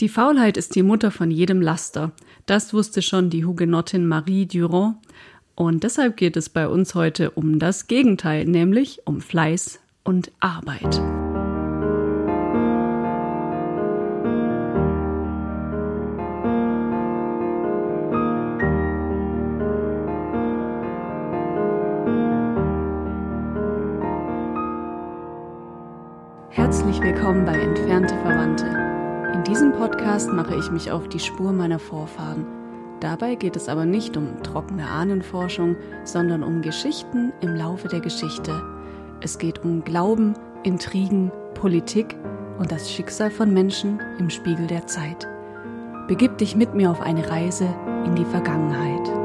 Die Faulheit ist die Mutter von jedem Laster. Das wusste schon die Hugenottin Marie Durand. Und deshalb geht es bei uns heute um das Gegenteil, nämlich um Fleiß und Arbeit. Podcast mache ich mich auf die Spur meiner Vorfahren. Dabei geht es aber nicht um trockene Ahnenforschung, sondern um Geschichten im Laufe der Geschichte. Es geht um Glauben, Intrigen, Politik und das Schicksal von Menschen im Spiegel der Zeit. Begib dich mit mir auf eine Reise in die Vergangenheit.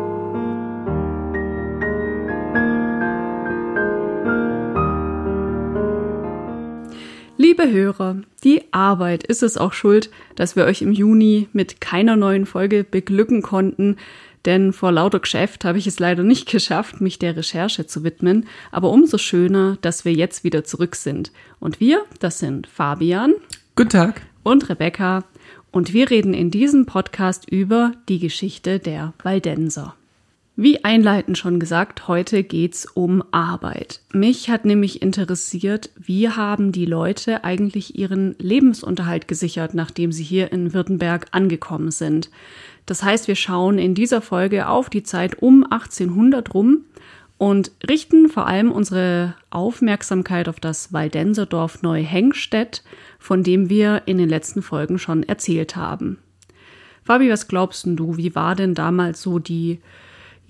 Liebe Hörer, die Arbeit ist es auch schuld, dass wir euch im Juni mit keiner neuen Folge beglücken konnten, denn vor lauter Geschäft habe ich es leider nicht geschafft, mich der Recherche zu widmen, aber umso schöner, dass wir jetzt wieder zurück sind. Und wir, das sind Fabian. Guten Tag. Und Rebecca. Und wir reden in diesem Podcast über die Geschichte der Waldenser. Wie einleitend schon gesagt, heute geht's um Arbeit. Mich hat nämlich interessiert, wie haben die Leute eigentlich ihren Lebensunterhalt gesichert, nachdem sie hier in Württemberg angekommen sind. Das heißt, wir schauen in dieser Folge auf die Zeit um 1800 rum und richten vor allem unsere Aufmerksamkeit auf das Waldenserdorf Neuhengstedt, von dem wir in den letzten Folgen schon erzählt haben. Fabi, was glaubst du, wie war denn damals so die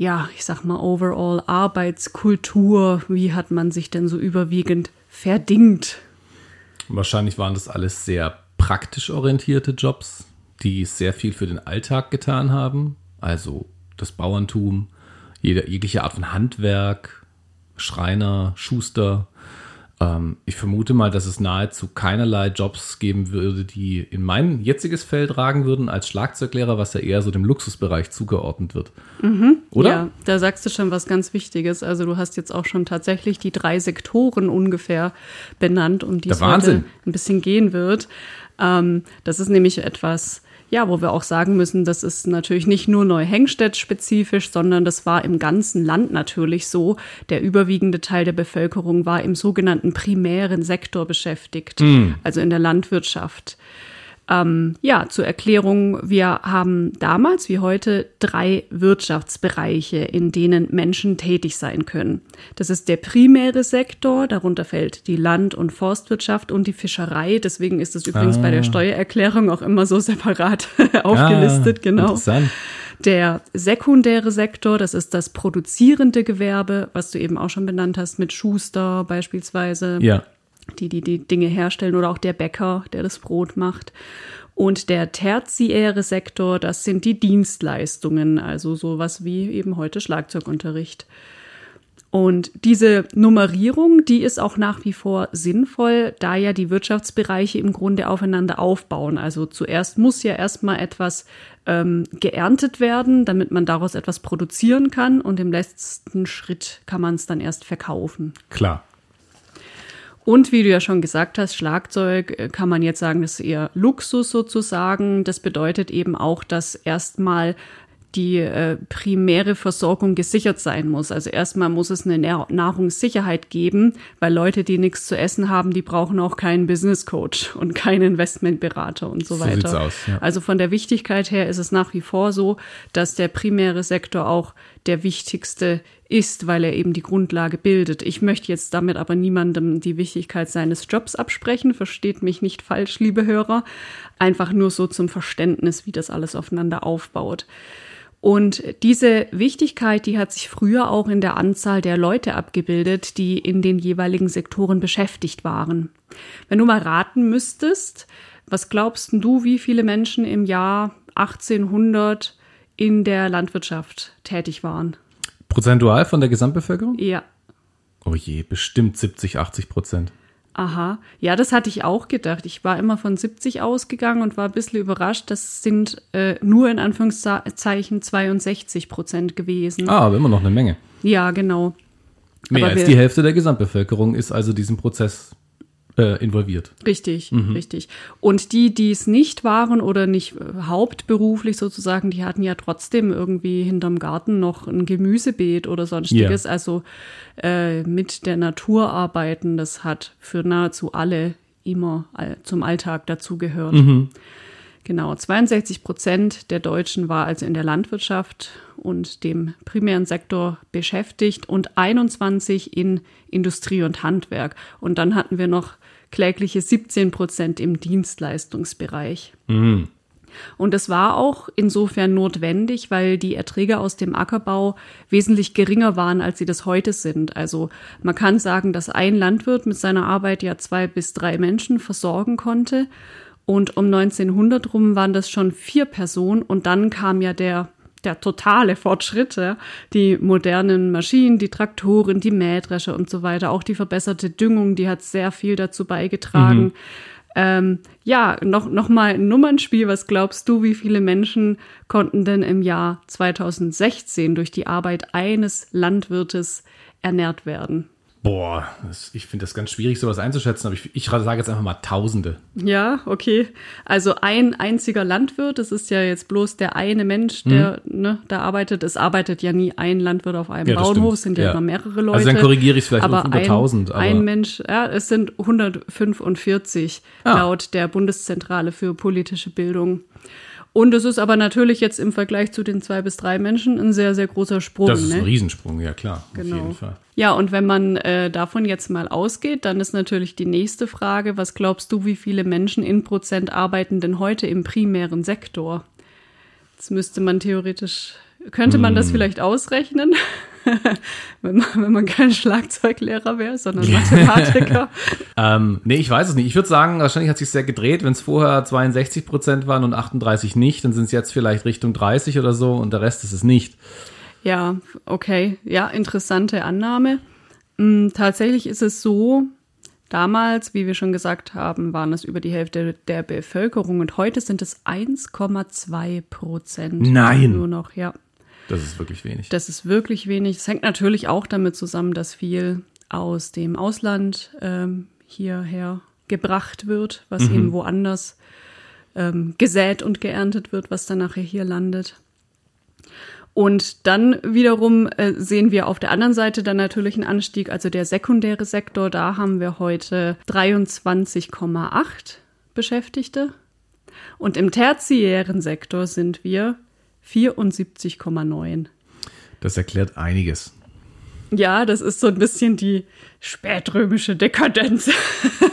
ja, ich sag mal, overall Arbeitskultur, wie hat man sich denn so überwiegend verdingt? Wahrscheinlich waren das alles sehr praktisch orientierte Jobs, die sehr viel für den Alltag getan haben. Also das Bauerntum, jede, jegliche Art von Handwerk, Schreiner, Schuster, ähm, ich vermute mal, dass es nahezu keinerlei Jobs geben würde, die in mein jetziges Feld ragen würden als Schlagzeuglehrer, was ja eher so dem Luxusbereich zugeordnet wird. Mhm. Oder? Ja, da sagst du schon was ganz Wichtiges. Also du hast jetzt auch schon tatsächlich die drei Sektoren ungefähr benannt, um die es heute ein bisschen gehen wird. Ähm, das ist nämlich etwas, ja, wo wir auch sagen müssen, das ist natürlich nicht nur Neuhengstedt spezifisch, sondern das war im ganzen Land natürlich so. Der überwiegende Teil der Bevölkerung war im sogenannten primären Sektor beschäftigt, mm. also in der Landwirtschaft. Ähm, ja, zur Erklärung, wir haben damals wie heute drei Wirtschaftsbereiche, in denen Menschen tätig sein können. Das ist der primäre Sektor, darunter fällt die Land- und Forstwirtschaft und die Fischerei. Deswegen ist es übrigens ah. bei der ah. Steuererklärung auch immer so separat aufgelistet, ah, genau. Interessant. Der sekundäre Sektor, das ist das produzierende Gewerbe, was du eben auch schon benannt hast, mit Schuster beispielsweise. Ja die, die die Dinge herstellen oder auch der Bäcker, der das Brot macht. Und der tertiäre Sektor, das sind die Dienstleistungen, also sowas wie eben heute Schlagzeugunterricht. Und diese Nummerierung, die ist auch nach wie vor sinnvoll, da ja die Wirtschaftsbereiche im Grunde aufeinander aufbauen. Also zuerst muss ja erstmal etwas ähm, geerntet werden, damit man daraus etwas produzieren kann und im letzten Schritt kann man es dann erst verkaufen. Klar. Und wie du ja schon gesagt hast, Schlagzeug äh, kann man jetzt sagen, das ist eher Luxus sozusagen. Das bedeutet eben auch, dass erstmal die äh, primäre Versorgung gesichert sein muss. Also erstmal muss es eine Nahrungssicherheit geben, weil Leute, die nichts zu essen haben, die brauchen auch keinen Business Coach und keinen Investmentberater und so, so weiter. Sieht's aus, ja. Also von der Wichtigkeit her ist es nach wie vor so, dass der primäre Sektor auch der wichtigste ist, weil er eben die Grundlage bildet. Ich möchte jetzt damit aber niemandem die Wichtigkeit seines Jobs absprechen, versteht mich nicht falsch, liebe Hörer, einfach nur so zum Verständnis, wie das alles aufeinander aufbaut. Und diese Wichtigkeit, die hat sich früher auch in der Anzahl der Leute abgebildet, die in den jeweiligen Sektoren beschäftigt waren. Wenn du mal raten müsstest, was glaubst du, wie viele Menschen im Jahr 1800 in der Landwirtschaft tätig waren? Prozentual von der Gesamtbevölkerung? Ja. Oh je, bestimmt 70, 80 Prozent. Aha, ja, das hatte ich auch gedacht. Ich war immer von 70 ausgegangen und war ein bisschen überrascht. Das sind äh, nur in Anführungszeichen 62 Prozent gewesen. Ah, aber immer noch eine Menge. Ja, genau. Mehr aber als die Hälfte der Gesamtbevölkerung ist also diesem Prozess äh, involviert. Richtig, mhm. richtig. Und die, die es nicht waren oder nicht äh, hauptberuflich sozusagen, die hatten ja trotzdem irgendwie hinterm Garten noch ein Gemüsebeet oder sonstiges. Yeah. Also äh, mit der Natur arbeiten, das hat für nahezu alle immer zum Alltag dazugehört. Mhm. Genau, 62 Prozent der Deutschen war also in der Landwirtschaft und dem primären Sektor beschäftigt und 21 in Industrie und Handwerk. Und dann hatten wir noch klägliche 17 Prozent im Dienstleistungsbereich. Mhm. Und das war auch insofern notwendig, weil die Erträge aus dem Ackerbau wesentlich geringer waren, als sie das heute sind. Also man kann sagen, dass ein Landwirt mit seiner Arbeit ja zwei bis drei Menschen versorgen konnte. Und um 1900 rum waren das schon vier Personen. Und dann kam ja der der totale Fortschritt, ja. die modernen Maschinen, die Traktoren, die Mähdrescher und so weiter, auch die verbesserte Düngung, die hat sehr viel dazu beigetragen. Mhm. Ähm, ja, noch, noch mal ein Nummernspiel. Was glaubst du, wie viele Menschen konnten denn im Jahr 2016 durch die Arbeit eines Landwirtes ernährt werden? Boah, ich finde das ganz schwierig, sowas einzuschätzen, aber ich, ich sage jetzt einfach mal Tausende. Ja, okay. Also ein einziger Landwirt, das ist ja jetzt bloß der eine Mensch, der mhm. ne, da arbeitet. Es arbeitet ja nie ein Landwirt auf einem ja, Bauernhof, es sind ja, ja, immer mehrere Leute. Also dann korrigiere ich es vielleicht aber auf über 1000. Aber ein Mensch, ja, es sind 145 ah. laut der Bundeszentrale für politische Bildung. Und es ist aber natürlich jetzt im Vergleich zu den zwei bis drei Menschen ein sehr, sehr großer Sprung. Das ist ne? ein Riesensprung, ja klar. Genau. Auf jeden Fall. Ja, und wenn man äh, davon jetzt mal ausgeht, dann ist natürlich die nächste Frage, was glaubst du, wie viele Menschen in Prozent arbeiten denn heute im primären Sektor? Jetzt müsste man theoretisch, könnte man das hm. vielleicht ausrechnen? wenn, man, wenn man kein Schlagzeuglehrer wäre, sondern Mathematiker. ähm, nee, ich weiß es nicht. Ich würde sagen, wahrscheinlich hat sich sehr gedreht. Wenn es vorher 62 Prozent waren und 38 nicht, dann sind es jetzt vielleicht Richtung 30 oder so und der Rest ist es nicht. Ja, okay. Ja, interessante Annahme. Hm, tatsächlich ist es so, damals, wie wir schon gesagt haben, waren es über die Hälfte der Bevölkerung und heute sind es 1,2 Prozent. Nein. Nur noch, ja. Das ist wirklich wenig. Das ist wirklich wenig. Es hängt natürlich auch damit zusammen, dass viel aus dem Ausland ähm, hierher gebracht wird, was mhm. eben woanders ähm, gesät und geerntet wird, was dann nachher hier landet. Und dann wiederum äh, sehen wir auf der anderen Seite dann natürlich einen Anstieg, also der sekundäre Sektor, da haben wir heute 23,8 Beschäftigte. Und im tertiären Sektor sind wir 74,9. Das erklärt einiges. Ja, das ist so ein bisschen die spätrömische Dekadenz.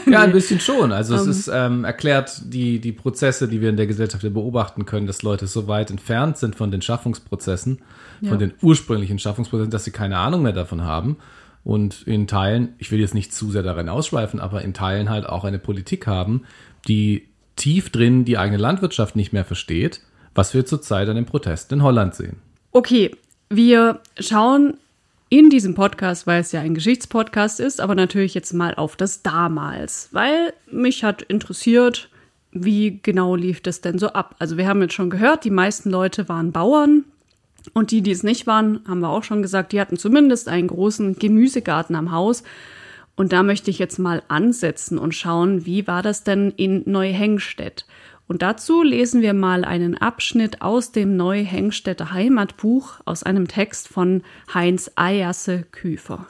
ja, ein bisschen schon. Also es um, ähm. ist ähm, erklärt die, die Prozesse, die wir in der Gesellschaft beobachten können, dass Leute so weit entfernt sind von den Schaffungsprozessen, ja. von den ursprünglichen Schaffungsprozessen, dass sie keine Ahnung mehr davon haben. Und in Teilen, ich will jetzt nicht zu sehr darin ausschweifen, aber in Teilen halt auch eine Politik haben, die tief drin die eigene Landwirtschaft nicht mehr versteht was wir zurzeit an den Protesten in Holland sehen. Okay, wir schauen in diesem Podcast, weil es ja ein Geschichtspodcast ist, aber natürlich jetzt mal auf das damals, weil mich hat interessiert, wie genau lief das denn so ab? Also wir haben jetzt schon gehört, die meisten Leute waren Bauern und die, die es nicht waren, haben wir auch schon gesagt, die hatten zumindest einen großen Gemüsegarten am Haus. Und da möchte ich jetzt mal ansetzen und schauen, wie war das denn in Neuhengstedt? Und dazu lesen wir mal einen Abschnitt aus dem Neuhengstädter Heimatbuch aus einem Text von Heinz Eyasse Küfer.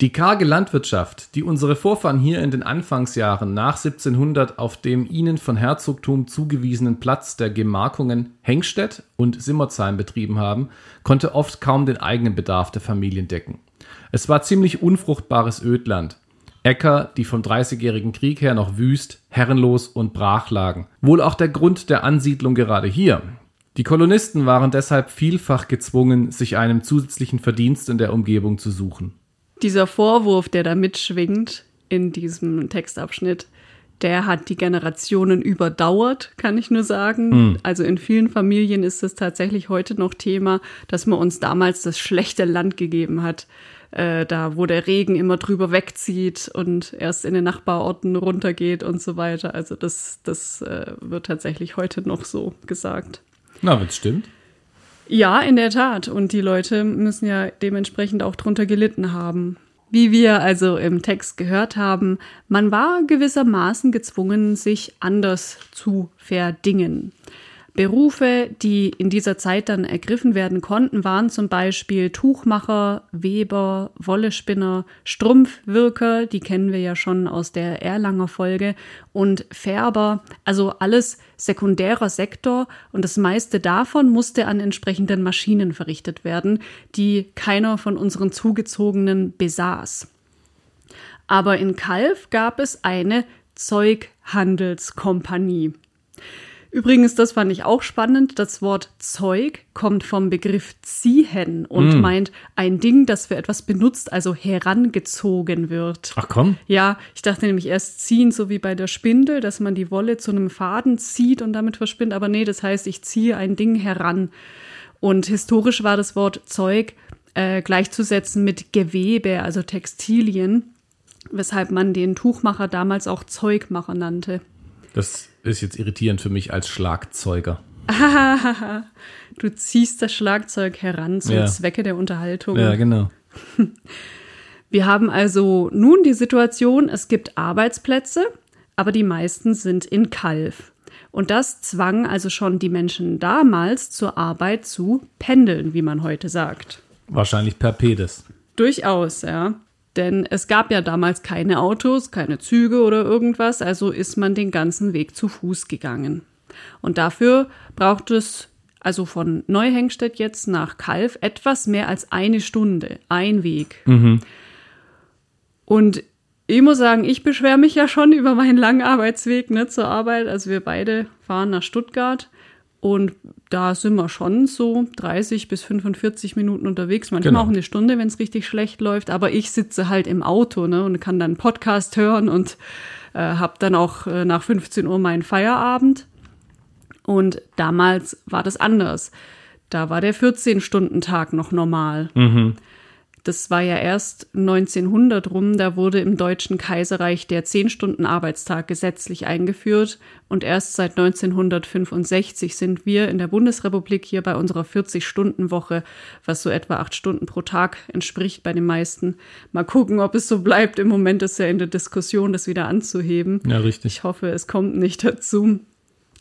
Die karge Landwirtschaft, die unsere Vorfahren hier in den Anfangsjahren nach 1700 auf dem ihnen von Herzogtum zugewiesenen Platz der Gemarkungen Hengstedt und Simmerzheim betrieben haben, konnte oft kaum den eigenen Bedarf der Familien decken. Es war ziemlich unfruchtbares Ödland, Äcker, die vom Dreißigjährigen Krieg her noch wüst, herrenlos und brach lagen. Wohl auch der Grund der Ansiedlung gerade hier. Die Kolonisten waren deshalb vielfach gezwungen, sich einem zusätzlichen Verdienst in der Umgebung zu suchen. Dieser Vorwurf, der da mitschwingt in diesem Textabschnitt, der hat die Generationen überdauert, kann ich nur sagen. Mhm. Also in vielen Familien ist es tatsächlich heute noch Thema, dass man uns damals das schlechte Land gegeben hat äh, da wo der Regen immer drüber wegzieht und erst in den Nachbarorten runtergeht und so weiter. Also das, das äh, wird tatsächlich heute noch so gesagt. Na, wenn es stimmt. Ja, in der Tat. Und die Leute müssen ja dementsprechend auch drunter gelitten haben. Wie wir also im Text gehört haben, man war gewissermaßen gezwungen, sich anders zu verdingen. Berufe, die in dieser Zeit dann ergriffen werden konnten, waren zum Beispiel Tuchmacher, Weber, Wollespinner, Strumpfwirker, die kennen wir ja schon aus der Erlanger Folge, und Färber, also alles sekundärer Sektor und das meiste davon musste an entsprechenden Maschinen verrichtet werden, die keiner von unseren Zugezogenen besaß. Aber in Kalf gab es eine Zeughandelskompanie. Übrigens, das fand ich auch spannend. Das Wort Zeug kommt vom Begriff ziehen und mm. meint ein Ding, das für etwas benutzt, also herangezogen wird. Ach komm. Ja, ich dachte nämlich erst ziehen, so wie bei der Spindel, dass man die Wolle zu einem Faden zieht und damit verspinnt. Aber nee, das heißt, ich ziehe ein Ding heran. Und historisch war das Wort Zeug äh, gleichzusetzen mit Gewebe, also Textilien, weshalb man den Tuchmacher damals auch Zeugmacher nannte. Das ist jetzt irritierend für mich als Schlagzeuger. du ziehst das Schlagzeug heran zum ja. Zwecke der Unterhaltung. Ja, genau. Wir haben also nun die Situation, es gibt Arbeitsplätze, aber die meisten sind in Kalf. Und das zwang also schon die Menschen damals zur Arbeit zu pendeln, wie man heute sagt. Wahrscheinlich per Pedes. Durchaus, ja. Denn es gab ja damals keine Autos, keine Züge oder irgendwas, also ist man den ganzen Weg zu Fuß gegangen. Und dafür braucht es also von Neuhengstedt jetzt nach Kalf etwas mehr als eine Stunde, ein Weg. Mhm. Und ich muss sagen, ich beschwere mich ja schon über meinen langen Arbeitsweg ne, zur Arbeit. Also wir beide fahren nach Stuttgart und da sind wir schon so 30 bis 45 Minuten unterwegs, manchmal genau. auch eine Stunde, wenn es richtig schlecht läuft. Aber ich sitze halt im Auto ne, und kann dann einen Podcast hören und äh, habe dann auch äh, nach 15 Uhr meinen Feierabend. Und damals war das anders. Da war der 14-Stunden-Tag noch normal. Mhm. Das war ja erst 1900 rum, da wurde im Deutschen Kaiserreich der 10-Stunden-Arbeitstag gesetzlich eingeführt und erst seit 1965 sind wir in der Bundesrepublik hier bei unserer 40-Stunden-Woche, was so etwa acht Stunden pro Tag entspricht bei den meisten. Mal gucken, ob es so bleibt. Im Moment ist ja in der Diskussion, das wieder anzuheben. Ja, richtig. Ich hoffe, es kommt nicht dazu.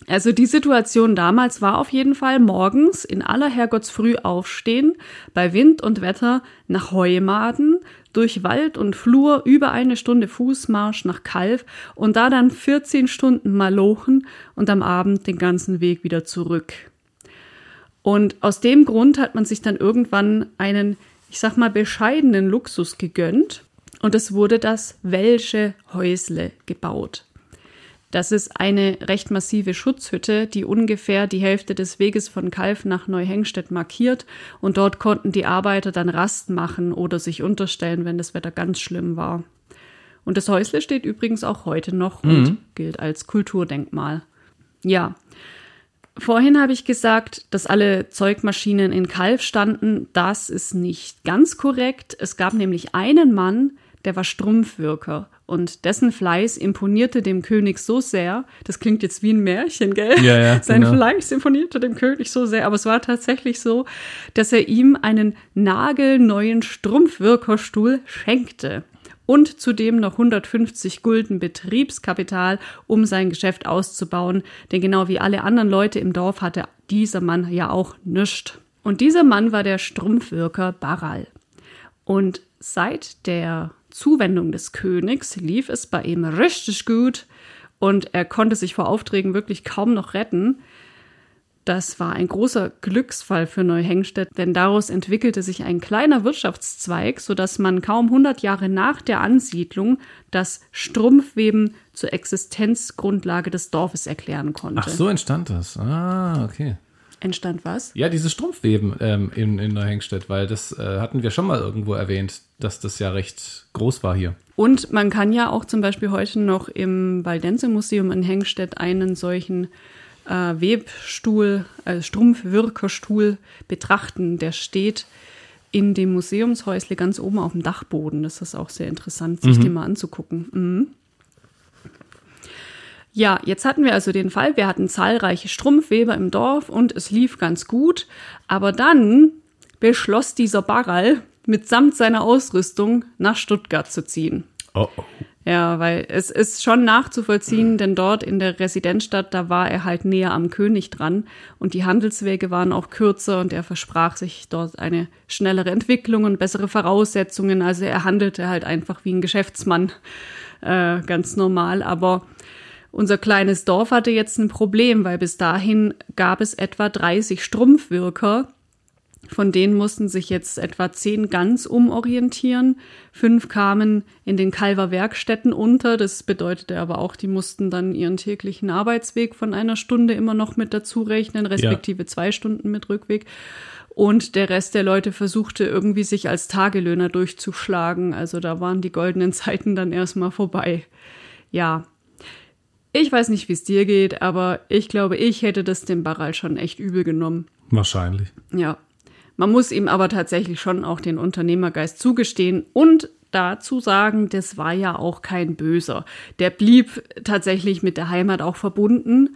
Also die Situation damals war auf jeden Fall morgens in aller Herrgottsfrüh aufstehen, bei Wind und Wetter nach Heumaden, durch Wald und Flur über eine Stunde Fußmarsch nach Kalf und da dann 14 Stunden malochen und am Abend den ganzen Weg wieder zurück. Und aus dem Grund hat man sich dann irgendwann einen, ich sag mal, bescheidenen Luxus gegönnt und es wurde das Welsche Häusle gebaut. Das ist eine recht massive Schutzhütte, die ungefähr die Hälfte des Weges von Kalf nach Neuhengstedt markiert. Und dort konnten die Arbeiter dann Rast machen oder sich unterstellen, wenn das Wetter ganz schlimm war. Und das Häusle steht übrigens auch heute noch mhm. und gilt als Kulturdenkmal. Ja. Vorhin habe ich gesagt, dass alle Zeugmaschinen in Kalf standen. Das ist nicht ganz korrekt. Es gab nämlich einen Mann, der war Strumpfwirker. Und dessen Fleiß imponierte dem König so sehr, das klingt jetzt wie ein Märchen, gell? Ja, ja, Sein genau. Fleiß imponierte dem König so sehr, aber es war tatsächlich so, dass er ihm einen nagelneuen Strumpfwirkerstuhl schenkte und zudem noch 150 Gulden Betriebskapital, um sein Geschäft auszubauen, denn genau wie alle anderen Leute im Dorf hatte dieser Mann ja auch nichts. Und dieser Mann war der Strumpfwirker Baral. Und seit der Zuwendung des Königs lief es bei ihm richtig gut und er konnte sich vor Aufträgen wirklich kaum noch retten. Das war ein großer Glücksfall für Neuhengstedt, denn daraus entwickelte sich ein kleiner Wirtschaftszweig, sodass man kaum 100 Jahre nach der Ansiedlung das Strumpfweben zur Existenzgrundlage des Dorfes erklären konnte. Ach, so entstand das. Ah, okay entstand was? Ja, dieses Strumpfweben ähm, in, in Neuhengstedt, weil das äh, hatten wir schon mal irgendwo erwähnt, dass das ja recht groß war hier. Und man kann ja auch zum Beispiel heute noch im Waldense-Museum in Hengstedt einen solchen äh, Webstuhl, äh, Strumpfwirkerstuhl betrachten. Der steht in dem Museumshäusle ganz oben auf dem Dachboden. Das ist auch sehr interessant, sich mhm. den mal anzugucken. Mhm. Ja, jetzt hatten wir also den Fall, wir hatten zahlreiche Strumpfweber im Dorf und es lief ganz gut, aber dann beschloss dieser Barral, mitsamt seiner Ausrüstung nach Stuttgart zu ziehen. Oh, oh. Ja, weil es ist schon nachzuvollziehen, denn dort in der Residenzstadt, da war er halt näher am König dran und die Handelswege waren auch kürzer und er versprach sich dort eine schnellere Entwicklung und bessere Voraussetzungen. Also er handelte halt einfach wie ein Geschäftsmann, äh, ganz normal. Aber unser kleines Dorf hatte jetzt ein Problem, weil bis dahin gab es etwa 30 Strumpfwirker, von denen mussten sich jetzt etwa zehn ganz umorientieren. Fünf kamen in den Calver Werkstätten unter. Das bedeutete aber auch, die mussten dann ihren täglichen Arbeitsweg von einer Stunde immer noch mit dazu rechnen, respektive ja. zwei Stunden mit Rückweg. Und der Rest der Leute versuchte irgendwie sich als Tagelöhner durchzuschlagen. Also da waren die goldenen Zeiten dann erstmal vorbei. Ja. Ich weiß nicht, wie es dir geht, aber ich glaube, ich hätte das dem Barral schon echt übel genommen. Wahrscheinlich. Ja. Man muss ihm aber tatsächlich schon auch den Unternehmergeist zugestehen und dazu sagen, das war ja auch kein Böser. Der blieb tatsächlich mit der Heimat auch verbunden.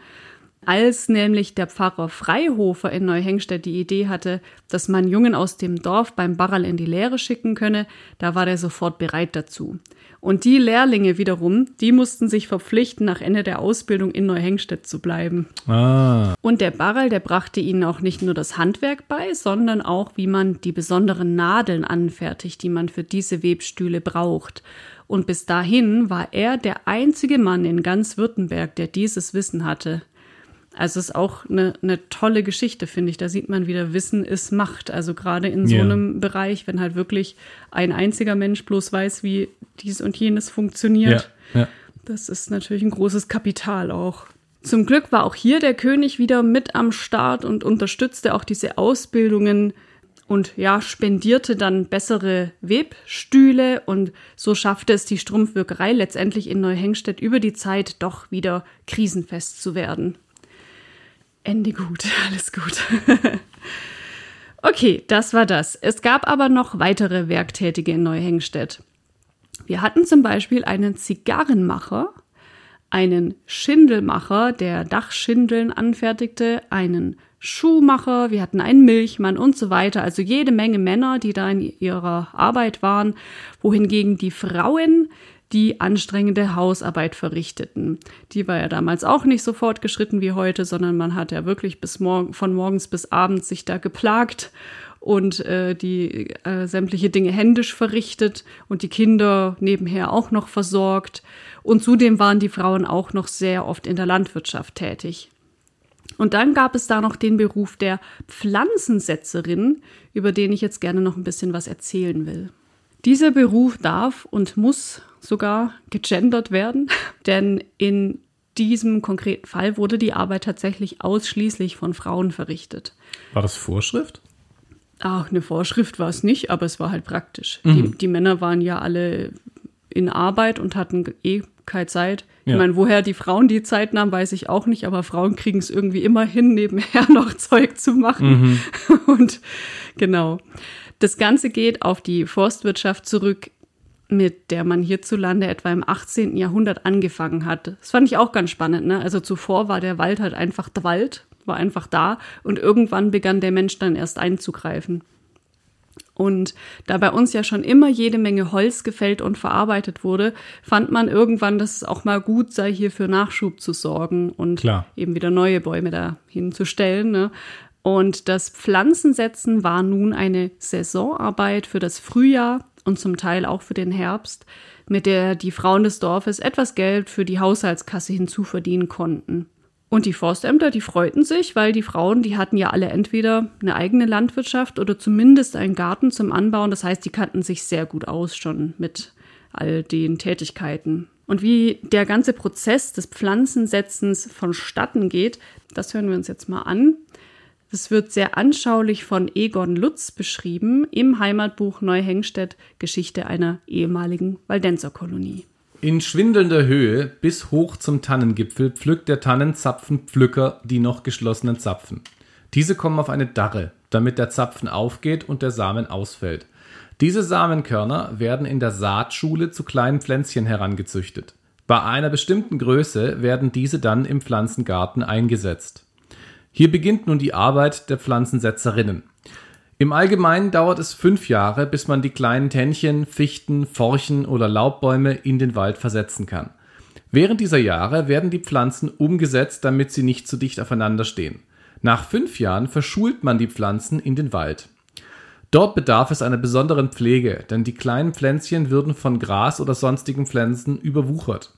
Als nämlich der Pfarrer Freihofer in Neuhengstedt die Idee hatte, dass man Jungen aus dem Dorf beim Barral in die Lehre schicken könne, da war er sofort bereit dazu. Und die Lehrlinge wiederum, die mussten sich verpflichten, nach Ende der Ausbildung in Neuhengstedt zu bleiben. Ah. Und der Barral, der brachte ihnen auch nicht nur das Handwerk bei, sondern auch, wie man die besonderen Nadeln anfertigt, die man für diese Webstühle braucht. Und bis dahin war er der einzige Mann in ganz Württemberg, der dieses Wissen hatte. Also es ist auch eine, eine tolle Geschichte, finde ich. Da sieht man wieder, Wissen ist Macht. Also gerade in so yeah. einem Bereich, wenn halt wirklich ein einziger Mensch bloß weiß, wie dies und jenes funktioniert. Ja, ja. Das ist natürlich ein großes Kapital auch. Zum Glück war auch hier der König wieder mit am Start und unterstützte auch diese Ausbildungen und ja, spendierte dann bessere Webstühle und so schaffte es die Strumpfwirkerei letztendlich in Neuhengstedt über die Zeit doch wieder krisenfest zu werden. Ende gut, alles gut. okay, das war das. Es gab aber noch weitere Werktätige in Neuhengstedt. Wir hatten zum Beispiel einen Zigarrenmacher, einen Schindelmacher, der Dachschindeln anfertigte, einen Schuhmacher, wir hatten einen Milchmann und so weiter. Also jede Menge Männer, die da in ihrer Arbeit waren, wohingegen die Frauen die anstrengende Hausarbeit verrichteten. Die war ja damals auch nicht so fortgeschritten wie heute, sondern man hat ja wirklich bis morgen, von morgens bis abends sich da geplagt und äh, die äh, sämtliche Dinge händisch verrichtet und die Kinder nebenher auch noch versorgt. Und zudem waren die Frauen auch noch sehr oft in der Landwirtschaft tätig. Und dann gab es da noch den Beruf der Pflanzensetzerin, über den ich jetzt gerne noch ein bisschen was erzählen will. Dieser Beruf darf und muss sogar gegendert werden, denn in diesem konkreten Fall wurde die Arbeit tatsächlich ausschließlich von Frauen verrichtet. War das Vorschrift? Ach, eine Vorschrift war es nicht, aber es war halt praktisch. Mhm. Die, die, Männer waren ja alle in Arbeit und hatten eh keine Zeit. Ja. Ich meine, woher die Frauen die Zeit nahmen, weiß ich auch nicht, aber Frauen kriegen es irgendwie immer hin, nebenher noch Zeug zu machen. Mhm. Und genau. Das Ganze geht auf die Forstwirtschaft zurück, mit der man hierzulande etwa im 18. Jahrhundert angefangen hat. Das fand ich auch ganz spannend. Ne? Also zuvor war der Wald halt einfach der Wald, war einfach da und irgendwann begann der Mensch dann erst einzugreifen. Und da bei uns ja schon immer jede Menge Holz gefällt und verarbeitet wurde, fand man irgendwann, dass es auch mal gut sei, hier für Nachschub zu sorgen und Klar. eben wieder neue Bäume da hinzustellen. Ne? Und das Pflanzensetzen war nun eine Saisonarbeit für das Frühjahr und zum Teil auch für den Herbst, mit der die Frauen des Dorfes etwas Geld für die Haushaltskasse hinzuverdienen konnten. Und die Forstämter, die freuten sich, weil die Frauen, die hatten ja alle entweder eine eigene Landwirtschaft oder zumindest einen Garten zum Anbauen. Das heißt, die kannten sich sehr gut aus schon mit all den Tätigkeiten. Und wie der ganze Prozess des Pflanzensetzens vonstatten geht, das hören wir uns jetzt mal an. Es wird sehr anschaulich von Egon Lutz beschrieben im Heimatbuch Neuhengstedt Geschichte einer ehemaligen Waldenzerkolonie. In schwindelnder Höhe bis hoch zum Tannengipfel pflückt der Tannenzapfenpflücker die noch geschlossenen Zapfen. Diese kommen auf eine Darre, damit der Zapfen aufgeht und der Samen ausfällt. Diese Samenkörner werden in der Saatschule zu kleinen Pflänzchen herangezüchtet. Bei einer bestimmten Größe werden diese dann im Pflanzengarten eingesetzt. Hier beginnt nun die Arbeit der Pflanzensetzerinnen. Im Allgemeinen dauert es fünf Jahre, bis man die kleinen Tännchen, Fichten, Forchen oder Laubbäume in den Wald versetzen kann. Während dieser Jahre werden die Pflanzen umgesetzt, damit sie nicht zu dicht aufeinander stehen. Nach fünf Jahren verschult man die Pflanzen in den Wald. Dort bedarf es einer besonderen Pflege, denn die kleinen Pflänzchen würden von Gras oder sonstigen Pflanzen überwuchert.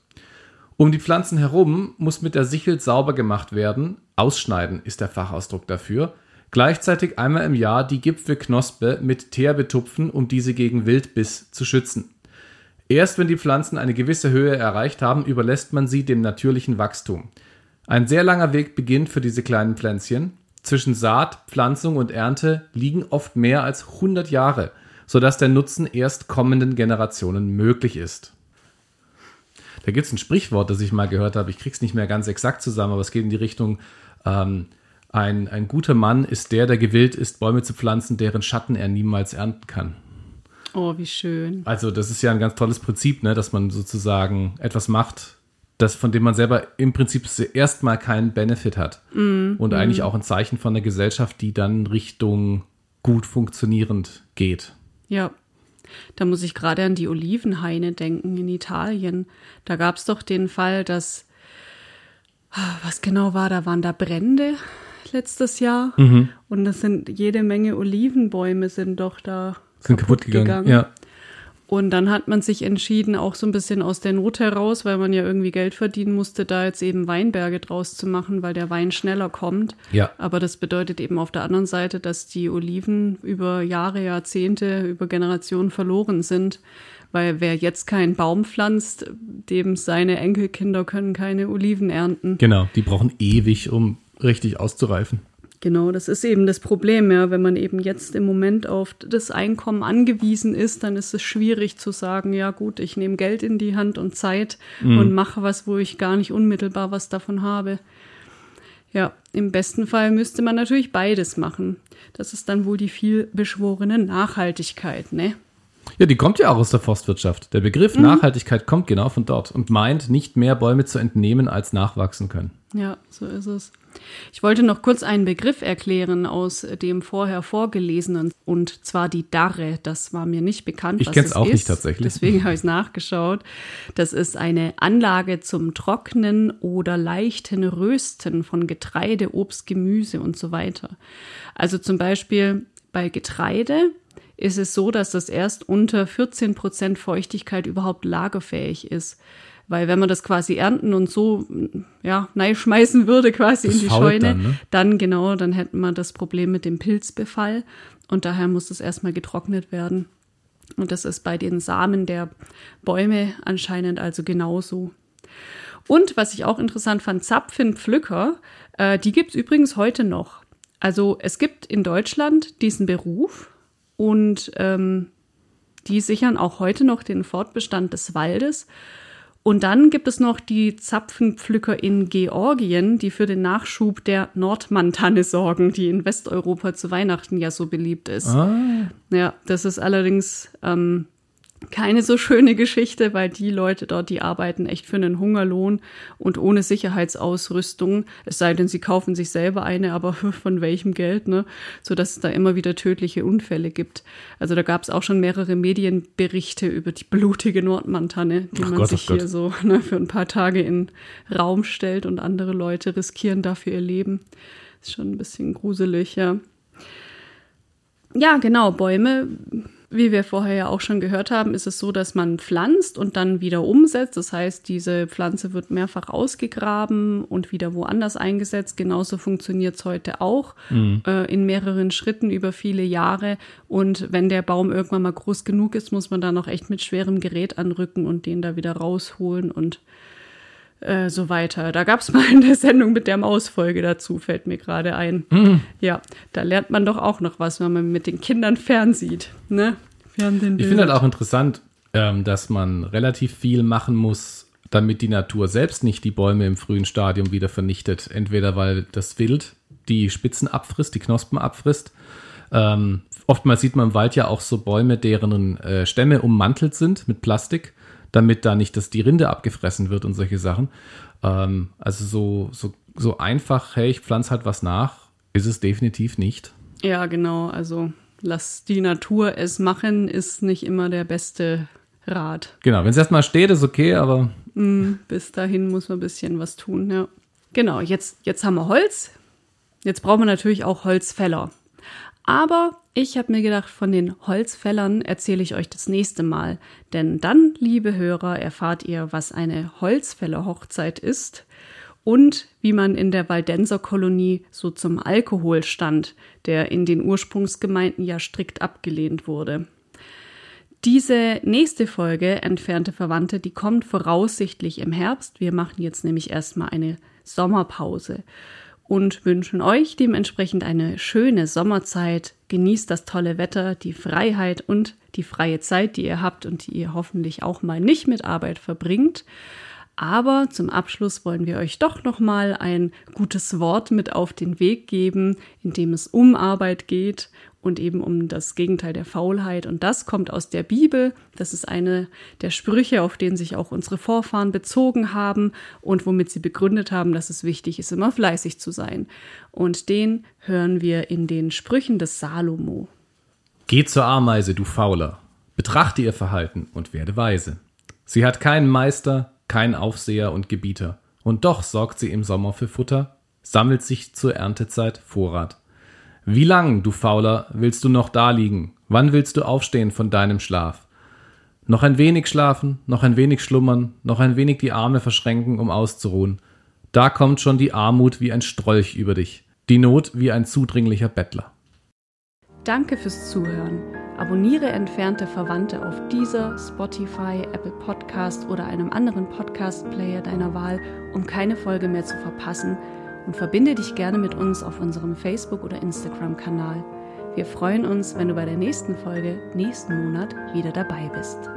Um die Pflanzen herum muss mit der Sichel sauber gemacht werden. Ausschneiden ist der Fachausdruck dafür Gleichzeitig einmal im Jahr die Gipfelknospe mit Teer betupfen, um diese gegen Wildbiss zu schützen. Erst wenn die Pflanzen eine gewisse Höhe erreicht haben, überlässt man sie dem natürlichen Wachstum. Ein sehr langer Weg beginnt für diese kleinen Pflänzchen. Zwischen Saat, Pflanzung und Ernte liegen oft mehr als 100 Jahre, sodass der Nutzen erst kommenden Generationen möglich ist. Da gibt es ein Sprichwort, das ich mal gehört habe. Ich krieg's nicht mehr ganz exakt zusammen, aber es geht in die Richtung, ähm, ein, ein guter Mann ist der, der gewillt ist, Bäume zu pflanzen, deren Schatten er niemals ernten kann. Oh, wie schön. Also, das ist ja ein ganz tolles Prinzip, ne, dass man sozusagen etwas macht, das, von dem man selber im Prinzip erstmal keinen Benefit hat. Mm, und eigentlich mm. auch ein Zeichen von der Gesellschaft, die dann Richtung gut funktionierend geht. Ja. Da muss ich gerade an die Olivenhaine denken in Italien. Da gab es doch den Fall, dass, ah, was genau war, da waren da Brände letztes Jahr. Mhm. Und das sind jede Menge Olivenbäume sind doch da sind kaputt, kaputt gegangen. gegangen. Ja. Und dann hat man sich entschieden, auch so ein bisschen aus der Not heraus, weil man ja irgendwie Geld verdienen musste, da jetzt eben Weinberge draus zu machen, weil der Wein schneller kommt. Ja. Aber das bedeutet eben auf der anderen Seite, dass die Oliven über Jahre, Jahrzehnte, über Generationen verloren sind. Weil wer jetzt keinen Baum pflanzt, dem seine Enkelkinder können keine Oliven ernten. Genau, die brauchen ewig, um richtig auszureifen. Genau, das ist eben das Problem, ja. Wenn man eben jetzt im Moment auf das Einkommen angewiesen ist, dann ist es schwierig zu sagen, ja gut, ich nehme Geld in die Hand und Zeit mhm. und mache was, wo ich gar nicht unmittelbar was davon habe. Ja, im besten Fall müsste man natürlich beides machen. Das ist dann wohl die vielbeschworene Nachhaltigkeit, ne? Ja, die kommt ja auch aus der Forstwirtschaft. Der Begriff mhm. Nachhaltigkeit kommt genau von dort und meint, nicht mehr Bäume zu entnehmen, als nachwachsen können. Ja, so ist es. Ich wollte noch kurz einen Begriff erklären aus dem vorher vorgelesenen, und zwar die Darre. Das war mir nicht bekannt. Ich kenne es auch ist. nicht tatsächlich. Deswegen habe ich es nachgeschaut. Das ist eine Anlage zum Trocknen oder leichten Rösten von Getreide, Obst, Gemüse und so weiter. Also zum Beispiel bei Getreide ist es so, dass das erst unter 14 Prozent Feuchtigkeit überhaupt lagerfähig ist. Weil wenn man das quasi ernten und so, ja, schmeißen würde quasi das in die Scheune, dann, ne? dann genau, dann hätten wir das Problem mit dem Pilzbefall. Und daher muss es erstmal getrocknet werden. Und das ist bei den Samen der Bäume anscheinend also genauso. Und was ich auch interessant fand, Zapfenpflücker, äh, die gibt es übrigens heute noch. Also es gibt in Deutschland diesen Beruf und ähm, die sichern auch heute noch den Fortbestand des Waldes. Und dann gibt es noch die Zapfenpflücker in Georgien, die für den Nachschub der Nordmantanne sorgen, die in Westeuropa zu Weihnachten ja so beliebt ist. Ah. Ja, das ist allerdings ähm, keine so schöne Geschichte, weil die Leute dort, die arbeiten echt für einen Hungerlohn und ohne Sicherheitsausrüstung. Es sei denn, sie kaufen sich selber eine, aber von welchem Geld, ne? So dass es da immer wieder tödliche Unfälle gibt. Also da gab es auch schon mehrere Medienberichte über die blutige Nordmantanne, die Ach man Gott, sich hier so ne, für ein paar Tage in Raum stellt und andere Leute riskieren dafür ihr Leben. Ist schon ein bisschen gruselig, ja. Ja, genau, Bäume wie wir vorher ja auch schon gehört haben, ist es so, dass man pflanzt und dann wieder umsetzt. Das heißt, diese Pflanze wird mehrfach ausgegraben und wieder woanders eingesetzt. Genauso funktioniert es heute auch mhm. äh, in mehreren Schritten über viele Jahre. Und wenn der Baum irgendwann mal groß genug ist, muss man da noch echt mit schwerem Gerät anrücken und den da wieder rausholen und äh, so weiter. Da gab es mal eine Sendung mit der Mausfolge dazu, fällt mir gerade ein. Mhm. Ja, da lernt man doch auch noch was, wenn man mit den Kindern fernsieht. Ne? ich finde halt auch interessant, ähm, dass man relativ viel machen muss, damit die Natur selbst nicht die Bäume im frühen Stadium wieder vernichtet. Entweder weil das Wild die Spitzen abfrisst, die Knospen abfrisst. Ähm, oftmals sieht man im Wald ja auch so Bäume, deren äh, Stämme ummantelt sind mit Plastik damit da nicht dass die Rinde abgefressen wird und solche Sachen. Ähm, also so, so, so einfach, hey, ich pflanze halt was nach, ist es definitiv nicht. Ja, genau. Also lass die Natur es machen, ist nicht immer der beste Rat. Genau, wenn es erstmal steht, ist okay, aber. Mm, bis dahin muss man ein bisschen was tun, ja. Genau, jetzt, jetzt haben wir Holz. Jetzt brauchen wir natürlich auch Holzfäller. Aber ich habe mir gedacht, von den Holzfällern erzähle ich euch das nächste Mal. Denn dann, liebe Hörer, erfahrt ihr, was eine Holzfällerhochzeit ist und wie man in der Waldenser Kolonie so zum Alkohol stand, der in den Ursprungsgemeinden ja strikt abgelehnt wurde. Diese nächste Folge, Entfernte Verwandte, die kommt voraussichtlich im Herbst. Wir machen jetzt nämlich erstmal eine Sommerpause und wünschen euch dementsprechend eine schöne Sommerzeit. Genießt das tolle Wetter, die Freiheit und die freie Zeit, die ihr habt und die ihr hoffentlich auch mal nicht mit Arbeit verbringt. Aber zum Abschluss wollen wir euch doch noch mal ein gutes Wort mit auf den Weg geben, in dem es um Arbeit geht und eben um das Gegenteil der Faulheit. Und das kommt aus der Bibel. Das ist eine der Sprüche, auf denen sich auch unsere Vorfahren bezogen haben und womit sie begründet haben, dass es wichtig ist, immer fleißig zu sein. Und den hören wir in den Sprüchen des Salomo. Geh zur Ameise, du Fauler. Betrachte ihr Verhalten und werde weise. Sie hat keinen Meister, kein Aufseher und Gebieter. Und doch sorgt sie im Sommer für Futter, sammelt sich zur Erntezeit Vorrat. Wie lang, du Fauler, willst du noch daliegen? Wann willst du aufstehen von deinem Schlaf? Noch ein wenig schlafen, noch ein wenig schlummern, noch ein wenig die Arme verschränken, um auszuruhen. Da kommt schon die Armut wie ein Strolch über dich, die Not wie ein zudringlicher Bettler. Danke fürs Zuhören. Abonniere entfernte Verwandte auf dieser, Spotify, Apple Podcast oder einem anderen Podcast-Player deiner Wahl, um keine Folge mehr zu verpassen und verbinde dich gerne mit uns auf unserem Facebook- oder Instagram-Kanal. Wir freuen uns, wenn du bei der nächsten Folge nächsten Monat wieder dabei bist.